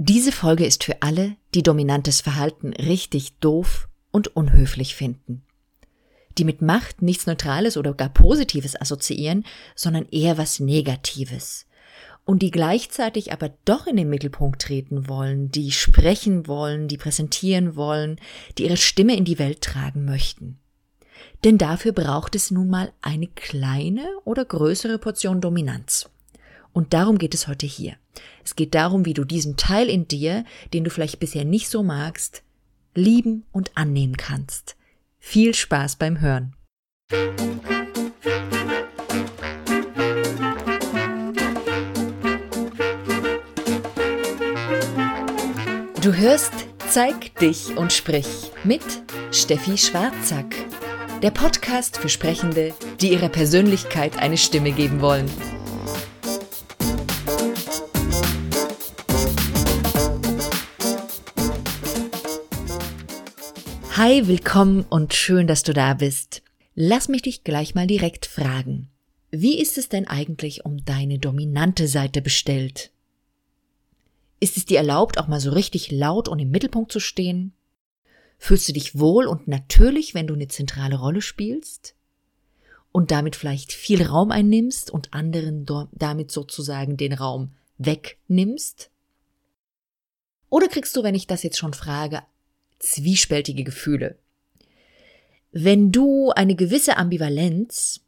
Diese Folge ist für alle, die dominantes Verhalten richtig doof und unhöflich finden. Die mit Macht nichts Neutrales oder gar Positives assoziieren, sondern eher was Negatives. Und die gleichzeitig aber doch in den Mittelpunkt treten wollen, die sprechen wollen, die präsentieren wollen, die ihre Stimme in die Welt tragen möchten. Denn dafür braucht es nun mal eine kleine oder größere Portion Dominanz. Und darum geht es heute hier. Es geht darum, wie du diesen Teil in dir, den du vielleicht bisher nicht so magst, lieben und annehmen kannst. Viel Spaß beim Hören. Du hörst Zeig dich und sprich mit Steffi Schwarzack. Der Podcast für Sprechende, die ihrer Persönlichkeit eine Stimme geben wollen. Hi, willkommen und schön, dass du da bist. Lass mich dich gleich mal direkt fragen. Wie ist es denn eigentlich um deine dominante Seite bestellt? Ist es dir erlaubt, auch mal so richtig laut und im Mittelpunkt zu stehen? Fühlst du dich wohl und natürlich, wenn du eine zentrale Rolle spielst? Und damit vielleicht viel Raum einnimmst und anderen damit sozusagen den Raum wegnimmst? Oder kriegst du, wenn ich das jetzt schon frage, zwiespältige Gefühle. Wenn du eine gewisse Ambivalenz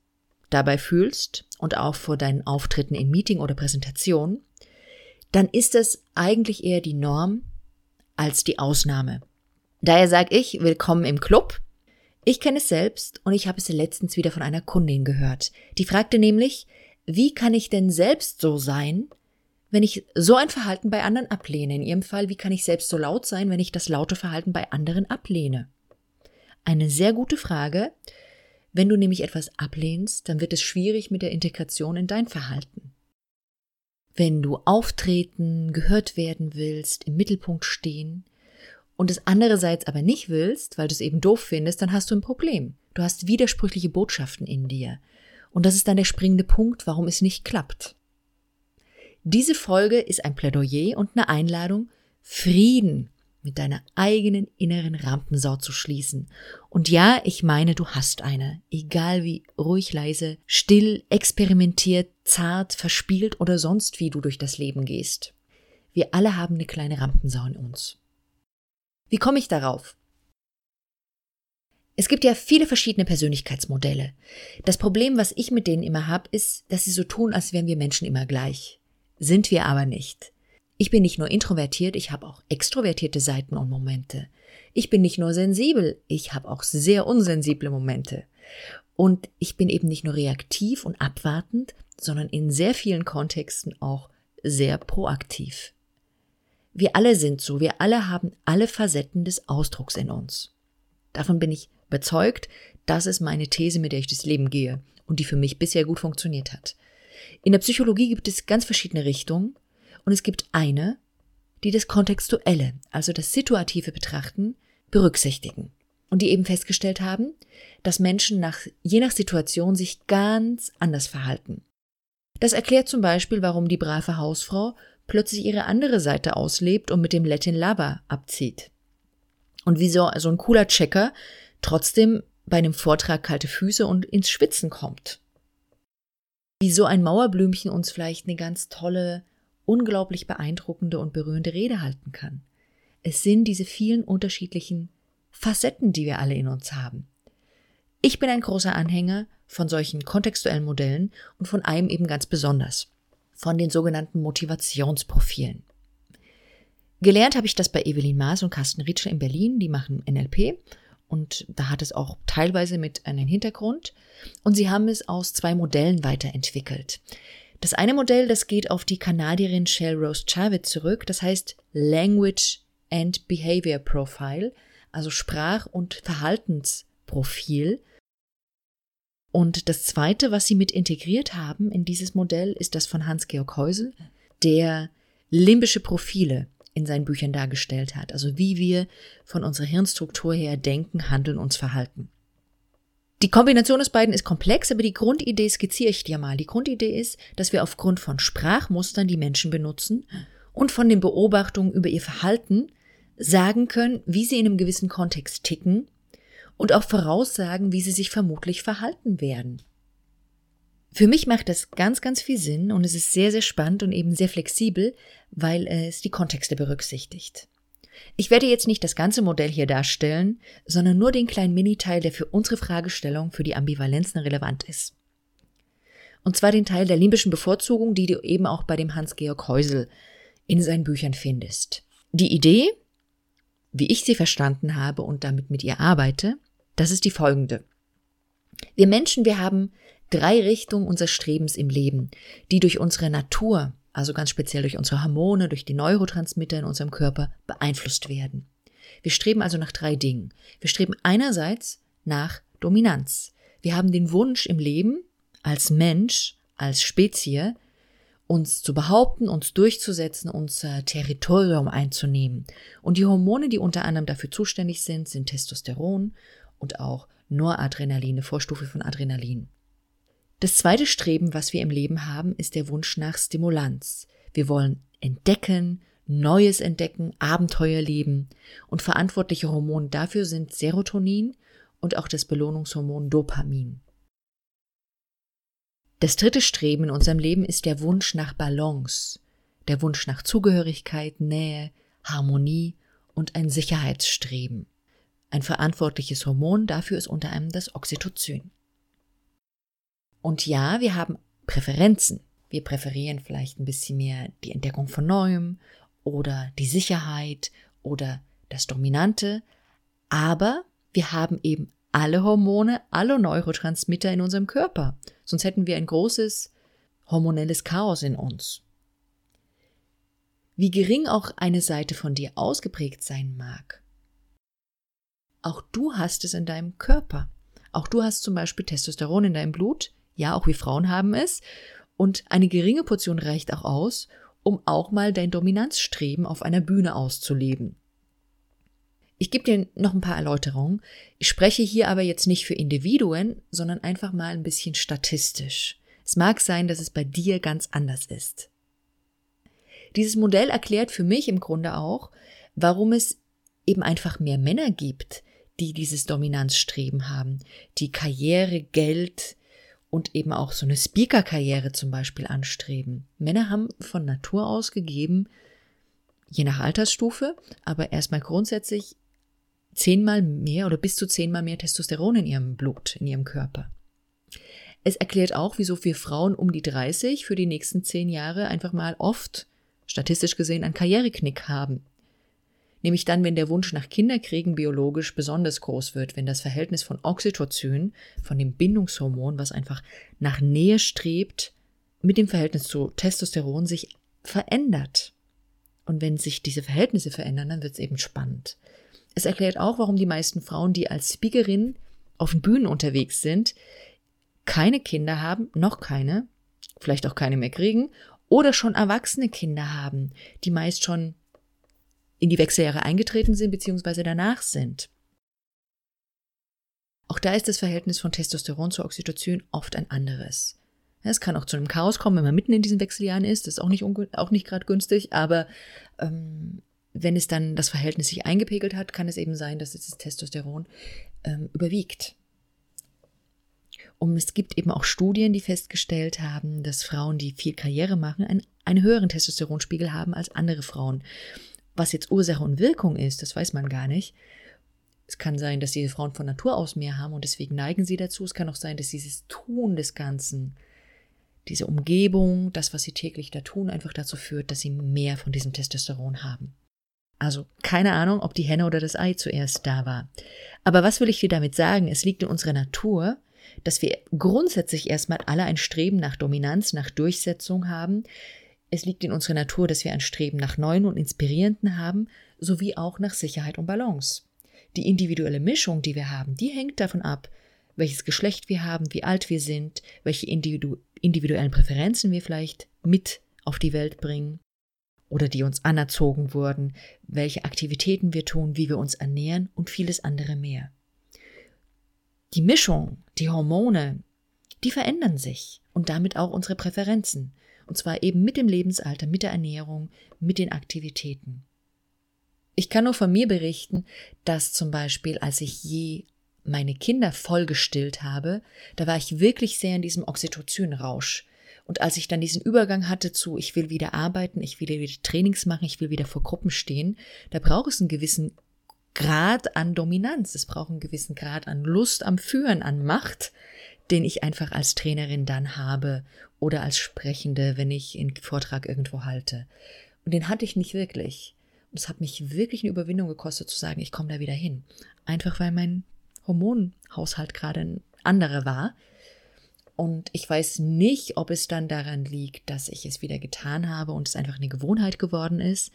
dabei fühlst und auch vor deinen Auftritten in Meeting oder Präsentation, dann ist es eigentlich eher die Norm als die Ausnahme. Daher sage ich, willkommen im Club. Ich kenne es selbst und ich habe es letztens wieder von einer Kundin gehört. Die fragte nämlich, wie kann ich denn selbst so sein, wenn ich so ein Verhalten bei anderen ablehne? In Ihrem Fall, wie kann ich selbst so laut sein, wenn ich das laute Verhalten bei anderen ablehne? Eine sehr gute Frage. Wenn du nämlich etwas ablehnst, dann wird es schwierig mit der Integration in dein Verhalten. Wenn du auftreten, gehört werden willst, im Mittelpunkt stehen und es andererseits aber nicht willst, weil du es eben doof findest, dann hast du ein Problem. Du hast widersprüchliche Botschaften in dir. Und das ist dann der springende Punkt, warum es nicht klappt. Diese Folge ist ein Plädoyer und eine Einladung, Frieden mit deiner eigenen inneren Rampensau zu schließen. Und ja, ich meine, du hast eine, egal wie ruhig leise, still, experimentiert, zart, verspielt oder sonst wie du durch das Leben gehst. Wir alle haben eine kleine Rampensau in uns. Wie komme ich darauf? Es gibt ja viele verschiedene Persönlichkeitsmodelle. Das Problem, was ich mit denen immer habe, ist, dass sie so tun, als wären wir Menschen immer gleich sind wir aber nicht. Ich bin nicht nur introvertiert, ich habe auch extrovertierte Seiten und Momente. Ich bin nicht nur sensibel, ich habe auch sehr unsensible Momente. Und ich bin eben nicht nur reaktiv und abwartend, sondern in sehr vielen Kontexten auch sehr proaktiv. Wir alle sind so, wir alle haben alle Facetten des Ausdrucks in uns. Davon bin ich überzeugt, das ist meine These, mit der ich durchs Leben gehe und die für mich bisher gut funktioniert hat. In der Psychologie gibt es ganz verschiedene Richtungen und es gibt eine, die das Kontextuelle, also das situative Betrachten, berücksichtigen. Und die eben festgestellt haben, dass Menschen nach, je nach Situation sich ganz anders verhalten. Das erklärt zum Beispiel, warum die brave Hausfrau plötzlich ihre andere Seite auslebt und mit dem Latin Lava abzieht. Und wieso so ein cooler Checker trotzdem bei einem Vortrag kalte Füße und ins Schwitzen kommt wie so ein Mauerblümchen uns vielleicht eine ganz tolle, unglaublich beeindruckende und berührende Rede halten kann. Es sind diese vielen unterschiedlichen Facetten, die wir alle in uns haben. Ich bin ein großer Anhänger von solchen kontextuellen Modellen und von einem eben ganz besonders, von den sogenannten Motivationsprofilen. Gelernt habe ich das bei Evelyn Maas und Carsten Ritscher in Berlin, die machen NLP und da hat es auch teilweise mit einem Hintergrund. Und sie haben es aus zwei Modellen weiterentwickelt. Das eine Modell, das geht auf die Kanadierin Shell Rose Chavez zurück, das heißt Language and Behavior Profile, also Sprach- und Verhaltensprofil. Und das zweite, was sie mit integriert haben in dieses Modell, ist das von Hans-Georg Heusel, der limbische Profile in seinen Büchern dargestellt hat. Also wie wir von unserer Hirnstruktur her denken, handeln, uns verhalten. Die Kombination des beiden ist komplex, aber die Grundidee skizziere ich dir mal. Die Grundidee ist, dass wir aufgrund von Sprachmustern die Menschen benutzen und von den Beobachtungen über ihr Verhalten sagen können, wie sie in einem gewissen Kontext ticken und auch voraussagen, wie sie sich vermutlich verhalten werden. Für mich macht das ganz, ganz viel Sinn und es ist sehr, sehr spannend und eben sehr flexibel, weil es die Kontexte berücksichtigt. Ich werde jetzt nicht das ganze Modell hier darstellen, sondern nur den kleinen Miniteil, der für unsere Fragestellung für die Ambivalenzen relevant ist. Und zwar den Teil der limbischen Bevorzugung, die du eben auch bei dem Hans-Georg Häusel in seinen Büchern findest. Die Idee, wie ich sie verstanden habe und damit mit ihr arbeite, das ist die folgende. Wir Menschen, wir haben drei Richtungen unseres Strebens im Leben, die durch unsere Natur, also ganz speziell durch unsere Hormone, durch die Neurotransmitter in unserem Körper beeinflusst werden. Wir streben also nach drei Dingen. Wir streben einerseits nach Dominanz. Wir haben den Wunsch im Leben, als Mensch, als Spezie, uns zu behaupten, uns durchzusetzen, unser Territorium einzunehmen. Und die Hormone, die unter anderem dafür zuständig sind, sind Testosteron und auch Noradrenalin, eine Vorstufe von Adrenalin. Das zweite Streben, was wir im Leben haben, ist der Wunsch nach Stimulanz. Wir wollen entdecken, Neues entdecken, Abenteuer leben. Und verantwortliche Hormone dafür sind Serotonin und auch das Belohnungshormon Dopamin. Das dritte Streben in unserem Leben ist der Wunsch nach Balance, der Wunsch nach Zugehörigkeit, Nähe, Harmonie und ein Sicherheitsstreben. Ein verantwortliches Hormon dafür ist unter anderem das Oxytocin. Und ja, wir haben Präferenzen. Wir präferieren vielleicht ein bisschen mehr die Entdeckung von Neuem oder die Sicherheit oder das Dominante, aber wir haben eben alle Hormone, alle Neurotransmitter in unserem Körper. Sonst hätten wir ein großes hormonelles Chaos in uns. Wie gering auch eine Seite von dir ausgeprägt sein mag, auch du hast es in deinem Körper. Auch du hast zum Beispiel Testosteron in deinem Blut, ja, auch wir Frauen haben es. Und eine geringe Portion reicht auch aus, um auch mal dein Dominanzstreben auf einer Bühne auszuleben. Ich gebe dir noch ein paar Erläuterungen. Ich spreche hier aber jetzt nicht für Individuen, sondern einfach mal ein bisschen statistisch. Es mag sein, dass es bei dir ganz anders ist. Dieses Modell erklärt für mich im Grunde auch, warum es eben einfach mehr Männer gibt, die dieses Dominanzstreben haben, die Karriere, Geld, und eben auch so eine Speaker-Karriere zum Beispiel anstreben. Männer haben von Natur aus gegeben, je nach Altersstufe, aber erstmal grundsätzlich zehnmal mehr oder bis zu zehnmal mehr Testosteron in ihrem Blut, in ihrem Körper. Es erklärt auch, wieso wir Frauen um die 30 für die nächsten zehn Jahre einfach mal oft, statistisch gesehen, einen Karriereknick haben nämlich dann, wenn der Wunsch nach Kinderkriegen biologisch besonders groß wird, wenn das Verhältnis von Oxytocin, von dem Bindungshormon, was einfach nach Nähe strebt, mit dem Verhältnis zu Testosteron sich verändert. Und wenn sich diese Verhältnisse verändern, dann wird es eben spannend. Es erklärt auch, warum die meisten Frauen, die als Speakerin auf den Bühnen unterwegs sind, keine Kinder haben, noch keine, vielleicht auch keine mehr kriegen, oder schon erwachsene Kinder haben, die meist schon in die Wechseljahre eingetreten sind bzw. danach sind. Auch da ist das Verhältnis von Testosteron zu Oxytocin oft ein anderes. Es kann auch zu einem Chaos kommen, wenn man mitten in diesen Wechseljahren ist. Das ist auch nicht, auch nicht gerade günstig, aber ähm, wenn es dann das Verhältnis sich eingepegelt hat, kann es eben sein, dass das Testosteron ähm, überwiegt. Und es gibt eben auch Studien, die festgestellt haben, dass Frauen, die viel Karriere machen, einen, einen höheren Testosteronspiegel haben als andere Frauen. Was jetzt Ursache und Wirkung ist, das weiß man gar nicht. Es kann sein, dass diese Frauen von Natur aus mehr haben und deswegen neigen sie dazu. Es kann auch sein, dass dieses Tun des Ganzen, diese Umgebung, das, was sie täglich da tun, einfach dazu führt, dass sie mehr von diesem Testosteron haben. Also keine Ahnung, ob die Henne oder das Ei zuerst da war. Aber was will ich dir damit sagen? Es liegt in unserer Natur, dass wir grundsätzlich erstmal alle ein Streben nach Dominanz, nach Durchsetzung haben, es liegt in unserer Natur, dass wir ein Streben nach Neuen und Inspirierenden haben, sowie auch nach Sicherheit und Balance. Die individuelle Mischung, die wir haben, die hängt davon ab, welches Geschlecht wir haben, wie alt wir sind, welche individu individuellen Präferenzen wir vielleicht mit auf die Welt bringen oder die uns anerzogen wurden, welche Aktivitäten wir tun, wie wir uns ernähren und vieles andere mehr. Die Mischung, die Hormone, die verändern sich und damit auch unsere Präferenzen. Und zwar eben mit dem Lebensalter, mit der Ernährung, mit den Aktivitäten. Ich kann nur von mir berichten, dass zum Beispiel, als ich je meine Kinder vollgestillt habe, da war ich wirklich sehr in diesem Oxytocin-Rausch. Und als ich dann diesen Übergang hatte zu, ich will wieder arbeiten, ich will wieder Trainings machen, ich will wieder vor Gruppen stehen, da braucht es einen gewissen Grad an Dominanz, es braucht einen gewissen Grad an Lust am Führen, an Macht, den ich einfach als Trainerin dann habe oder als Sprechende, wenn ich einen Vortrag irgendwo halte. Und den hatte ich nicht wirklich. Und es hat mich wirklich eine Überwindung gekostet zu sagen, ich komme da wieder hin. Einfach weil mein Hormonhaushalt gerade ein anderer war. Und ich weiß nicht, ob es dann daran liegt, dass ich es wieder getan habe und es einfach eine Gewohnheit geworden ist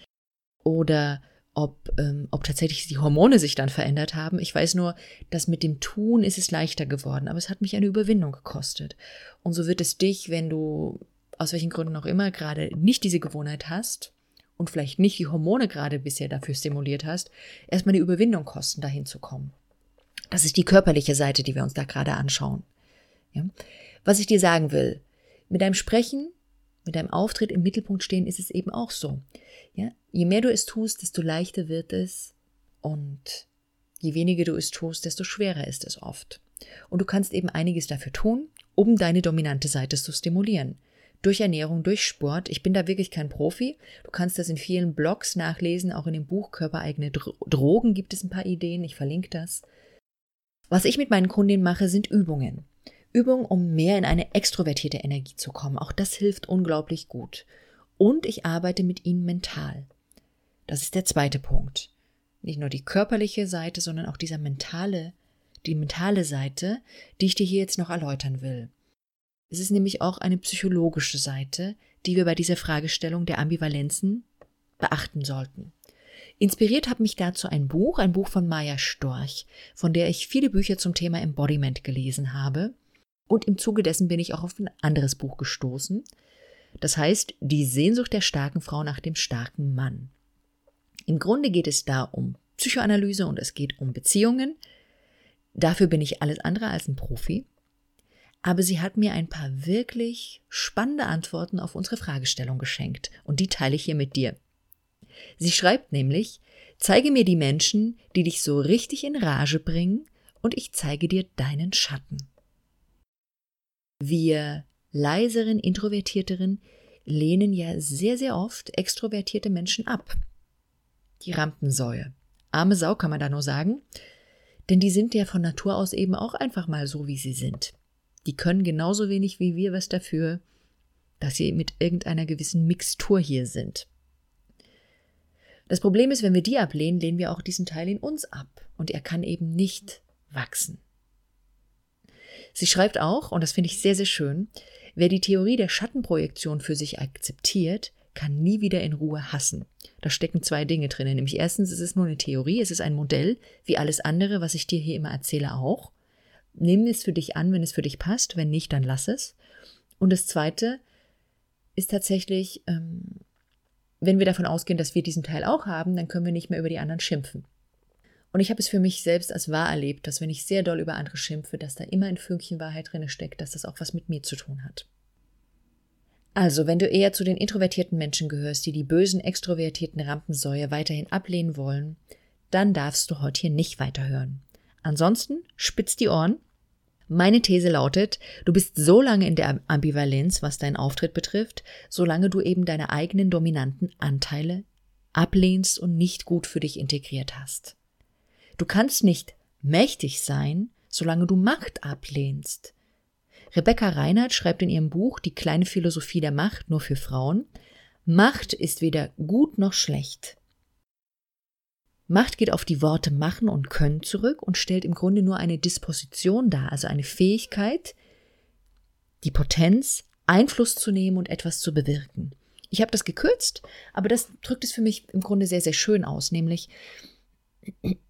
oder ob, ähm, ob tatsächlich die Hormone sich dann verändert haben. Ich weiß nur, dass mit dem Tun ist es leichter geworden, aber es hat mich eine Überwindung gekostet. Und so wird es dich, wenn du aus welchen Gründen auch immer gerade nicht diese Gewohnheit hast und vielleicht nicht die Hormone gerade bisher dafür stimuliert hast, erstmal eine Überwindung kosten, dahin zu kommen. Das ist die körperliche Seite, die wir uns da gerade anschauen. Ja? Was ich dir sagen will, mit deinem Sprechen, mit deinem Auftritt im Mittelpunkt stehen, ist es eben auch so. Ja? Je mehr du es tust, desto leichter wird es und je weniger du es tust, desto schwerer ist es oft. Und du kannst eben einiges dafür tun, um deine dominante Seite zu stimulieren. Durch Ernährung, durch Sport. Ich bin da wirklich kein Profi. Du kannst das in vielen Blogs nachlesen, auch in dem Buch Körpereigene Drogen gibt es ein paar Ideen. Ich verlinke das. Was ich mit meinen Kundinnen mache, sind Übungen. Übungen, um mehr in eine extrovertierte Energie zu kommen. Auch das hilft unglaublich gut und ich arbeite mit ihnen mental. Das ist der zweite Punkt. Nicht nur die körperliche Seite, sondern auch dieser mentale, die mentale Seite, die ich dir hier jetzt noch erläutern will. Es ist nämlich auch eine psychologische Seite, die wir bei dieser Fragestellung der Ambivalenzen beachten sollten. Inspiriert hat mich dazu ein Buch, ein Buch von Maya Storch, von der ich viele Bücher zum Thema Embodiment gelesen habe. Und im Zuge dessen bin ich auch auf ein anderes Buch gestoßen, das heißt, die Sehnsucht der starken Frau nach dem starken Mann. Im Grunde geht es da um Psychoanalyse und es geht um Beziehungen. Dafür bin ich alles andere als ein Profi. Aber sie hat mir ein paar wirklich spannende Antworten auf unsere Fragestellung geschenkt und die teile ich hier mit dir. Sie schreibt nämlich, zeige mir die Menschen, die dich so richtig in Rage bringen und ich zeige dir deinen Schatten. Wir leiseren, introvertierteren lehnen ja sehr, sehr oft extrovertierte Menschen ab. Die Rampensäue. Arme Sau kann man da nur sagen, denn die sind ja von Natur aus eben auch einfach mal so, wie sie sind. Die können genauso wenig wie wir was dafür, dass sie mit irgendeiner gewissen Mixtur hier sind. Das Problem ist, wenn wir die ablehnen, lehnen wir auch diesen Teil in uns ab und er kann eben nicht wachsen. Sie schreibt auch, und das finde ich sehr, sehr schön, Wer die Theorie der Schattenprojektion für sich akzeptiert, kann nie wieder in Ruhe hassen. Da stecken zwei Dinge drin. Nämlich erstens, es ist nur eine Theorie, es ist ein Modell, wie alles andere, was ich dir hier immer erzähle, auch. Nimm es für dich an, wenn es für dich passt, wenn nicht, dann lass es. Und das zweite ist tatsächlich, ähm, wenn wir davon ausgehen, dass wir diesen Teil auch haben, dann können wir nicht mehr über die anderen schimpfen. Und ich habe es für mich selbst als wahr erlebt, dass wenn ich sehr doll über andere schimpfe, dass da immer ein Fünkchen Wahrheit drin steckt, dass das auch was mit mir zu tun hat. Also, wenn du eher zu den introvertierten Menschen gehörst, die die bösen extrovertierten Rampensäue weiterhin ablehnen wollen, dann darfst du heute hier nicht weiterhören. Ansonsten spitz die Ohren. Meine These lautet, du bist so lange in der Ambivalenz, was deinen Auftritt betrifft, solange du eben deine eigenen dominanten Anteile ablehnst und nicht gut für dich integriert hast. Du kannst nicht mächtig sein, solange du Macht ablehnst. Rebecca Reinhardt schreibt in ihrem Buch Die kleine Philosophie der Macht nur für Frauen, Macht ist weder gut noch schlecht. Macht geht auf die Worte machen und können zurück und stellt im Grunde nur eine Disposition dar, also eine Fähigkeit, die Potenz, Einfluss zu nehmen und etwas zu bewirken. Ich habe das gekürzt, aber das drückt es für mich im Grunde sehr, sehr schön aus, nämlich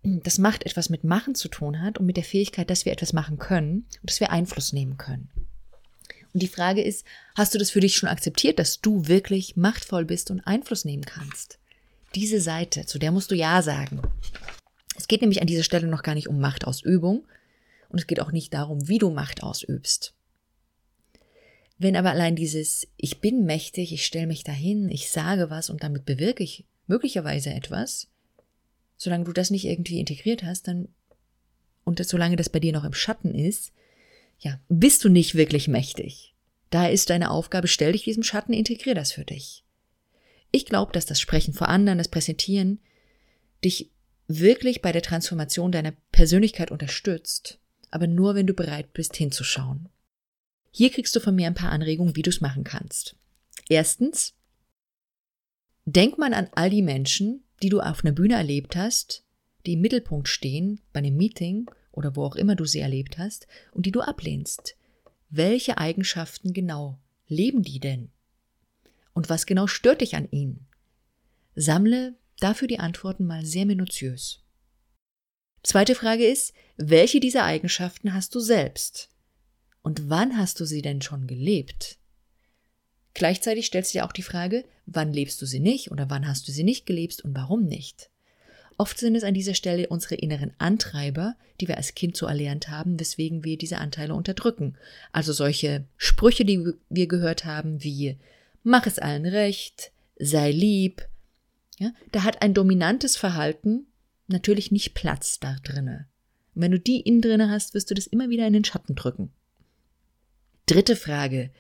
das Macht etwas mit Machen zu tun hat und mit der Fähigkeit, dass wir etwas machen können und dass wir Einfluss nehmen können. Und die Frage ist, hast du das für dich schon akzeptiert, dass du wirklich machtvoll bist und Einfluss nehmen kannst? Diese Seite, zu der musst du Ja sagen. Es geht nämlich an dieser Stelle noch gar nicht um Machtausübung und es geht auch nicht darum, wie du Macht ausübst. Wenn aber allein dieses Ich bin mächtig, ich stelle mich dahin, ich sage was und damit bewirke ich möglicherweise etwas, solange du das nicht irgendwie integriert hast, dann und das, solange das bei dir noch im Schatten ist, ja, bist du nicht wirklich mächtig. Da ist deine Aufgabe, stell dich diesem Schatten, integrier das für dich. Ich glaube, dass das Sprechen vor anderen, das Präsentieren, dich wirklich bei der Transformation deiner Persönlichkeit unterstützt, aber nur, wenn du bereit bist, hinzuschauen. Hier kriegst du von mir ein paar Anregungen, wie du es machen kannst. Erstens, denk mal an all die Menschen, die du auf einer Bühne erlebt hast, die im Mittelpunkt stehen, bei einem Meeting oder wo auch immer du sie erlebt hast und die du ablehnst. Welche Eigenschaften genau leben die denn? Und was genau stört dich an ihnen? Sammle dafür die Antworten mal sehr minutiös. Zweite Frage ist, welche dieser Eigenschaften hast du selbst? Und wann hast du sie denn schon gelebt? Gleichzeitig stellst du dir auch die Frage, wann lebst du sie nicht oder wann hast du sie nicht gelebt und warum nicht? Oft sind es an dieser Stelle unsere inneren Antreiber, die wir als Kind so erlernt haben, weswegen wir diese Anteile unterdrücken. Also solche Sprüche, die wir gehört haben, wie mach es allen recht, sei lieb. Ja, da hat ein dominantes Verhalten natürlich nicht Platz da drinne. Und wenn du die innen drinne hast, wirst du das immer wieder in den Schatten drücken. Dritte Frage.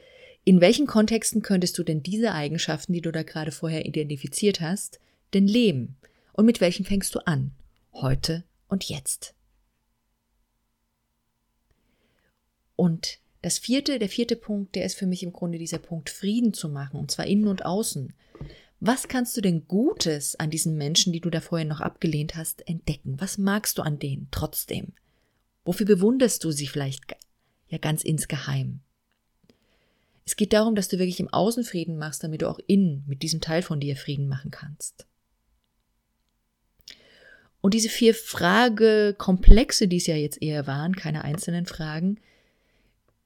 In welchen Kontexten könntest du denn diese Eigenschaften, die du da gerade vorher identifiziert hast, denn leben? Und mit welchen fängst du an? Heute und jetzt. Und das vierte, der vierte Punkt, der ist für mich im Grunde dieser Punkt, Frieden zu machen, und zwar innen und außen. Was kannst du denn Gutes an diesen Menschen, die du da vorher noch abgelehnt hast, entdecken? Was magst du an denen trotzdem? Wofür bewunderst du sie vielleicht ja ganz insgeheim? Es geht darum, dass du wirklich im Außen Frieden machst, damit du auch innen mit diesem Teil von dir Frieden machen kannst. Und diese vier Fragekomplexe, die es ja jetzt eher waren, keine einzelnen Fragen,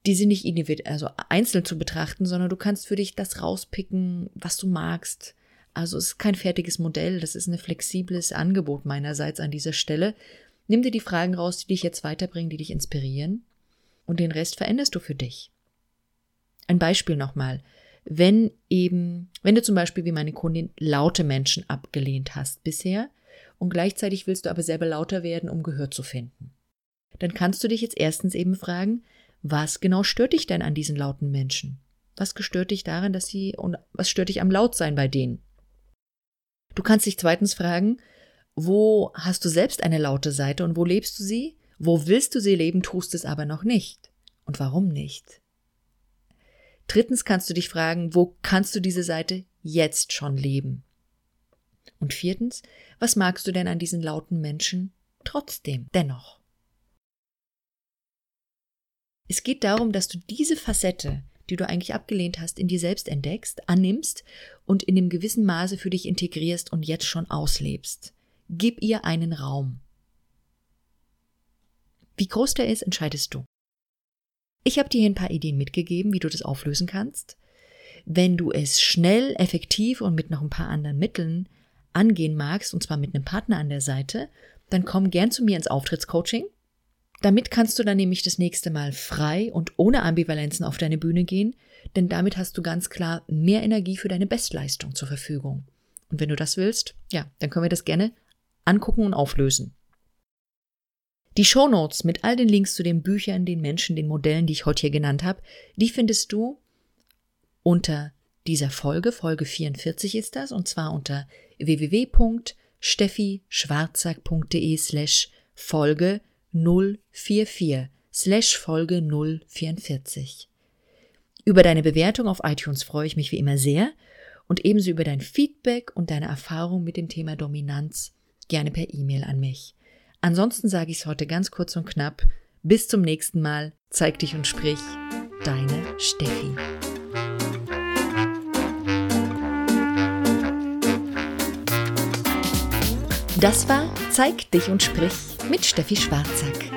die sind nicht individuell, also einzeln zu betrachten, sondern du kannst für dich das rauspicken, was du magst. Also es ist kein fertiges Modell, das ist ein flexibles Angebot meinerseits an dieser Stelle. Nimm dir die Fragen raus, die dich jetzt weiterbringen, die dich inspirieren und den Rest veränderst du für dich. Ein Beispiel nochmal. Wenn eben, wenn du zum Beispiel wie meine Kundin laute Menschen abgelehnt hast bisher und gleichzeitig willst du aber selber lauter werden, um Gehör zu finden, dann kannst du dich jetzt erstens eben fragen, was genau stört dich denn an diesen lauten Menschen? Was gestört dich daran, dass sie und was stört dich am Lautsein bei denen? Du kannst dich zweitens fragen, wo hast du selbst eine laute Seite und wo lebst du sie? Wo willst du sie leben, tust es aber noch nicht? Und warum nicht? Drittens kannst du dich fragen, wo kannst du diese Seite jetzt schon leben? Und viertens, was magst du denn an diesen lauten Menschen trotzdem dennoch? Es geht darum, dass du diese Facette, die du eigentlich abgelehnt hast, in dir selbst entdeckst, annimmst und in dem gewissen Maße für dich integrierst und jetzt schon auslebst. Gib ihr einen Raum. Wie groß der ist, entscheidest du. Ich habe dir hier ein paar Ideen mitgegeben, wie du das auflösen kannst. Wenn du es schnell, effektiv und mit noch ein paar anderen Mitteln angehen magst, und zwar mit einem Partner an der Seite, dann komm gern zu mir ins Auftrittscoaching. Damit kannst du dann nämlich das nächste Mal frei und ohne Ambivalenzen auf deine Bühne gehen, denn damit hast du ganz klar mehr Energie für deine Bestleistung zur Verfügung. Und wenn du das willst, ja, dann können wir das gerne angucken und auflösen. Die Shownotes mit all den Links zu den Büchern, den Menschen, den Modellen, die ich heute hier genannt habe, die findest du unter dieser Folge, Folge 44 ist das, und zwar unter www.steffischwarzack.de slash Folge 044 slash Folge 044. Über deine Bewertung auf iTunes freue ich mich wie immer sehr und ebenso über dein Feedback und deine Erfahrung mit dem Thema Dominanz gerne per E-Mail an mich. Ansonsten sage ich es heute ganz kurz und knapp. Bis zum nächsten Mal. Zeig dich und sprich. Deine Steffi. Das war Zeig dich und sprich mit Steffi Schwarzack.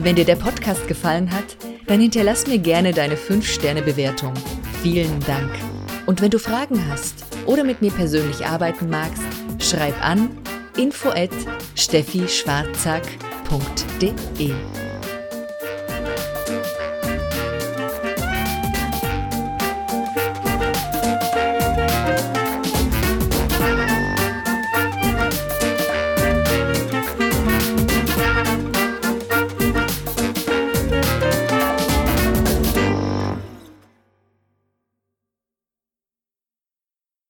Wenn dir der Podcast gefallen hat, dann hinterlass mir gerne deine 5-Sterne-Bewertung. Vielen Dank. Und wenn du Fragen hast oder mit mir persönlich arbeiten magst, schreib an info steffischwarzack.de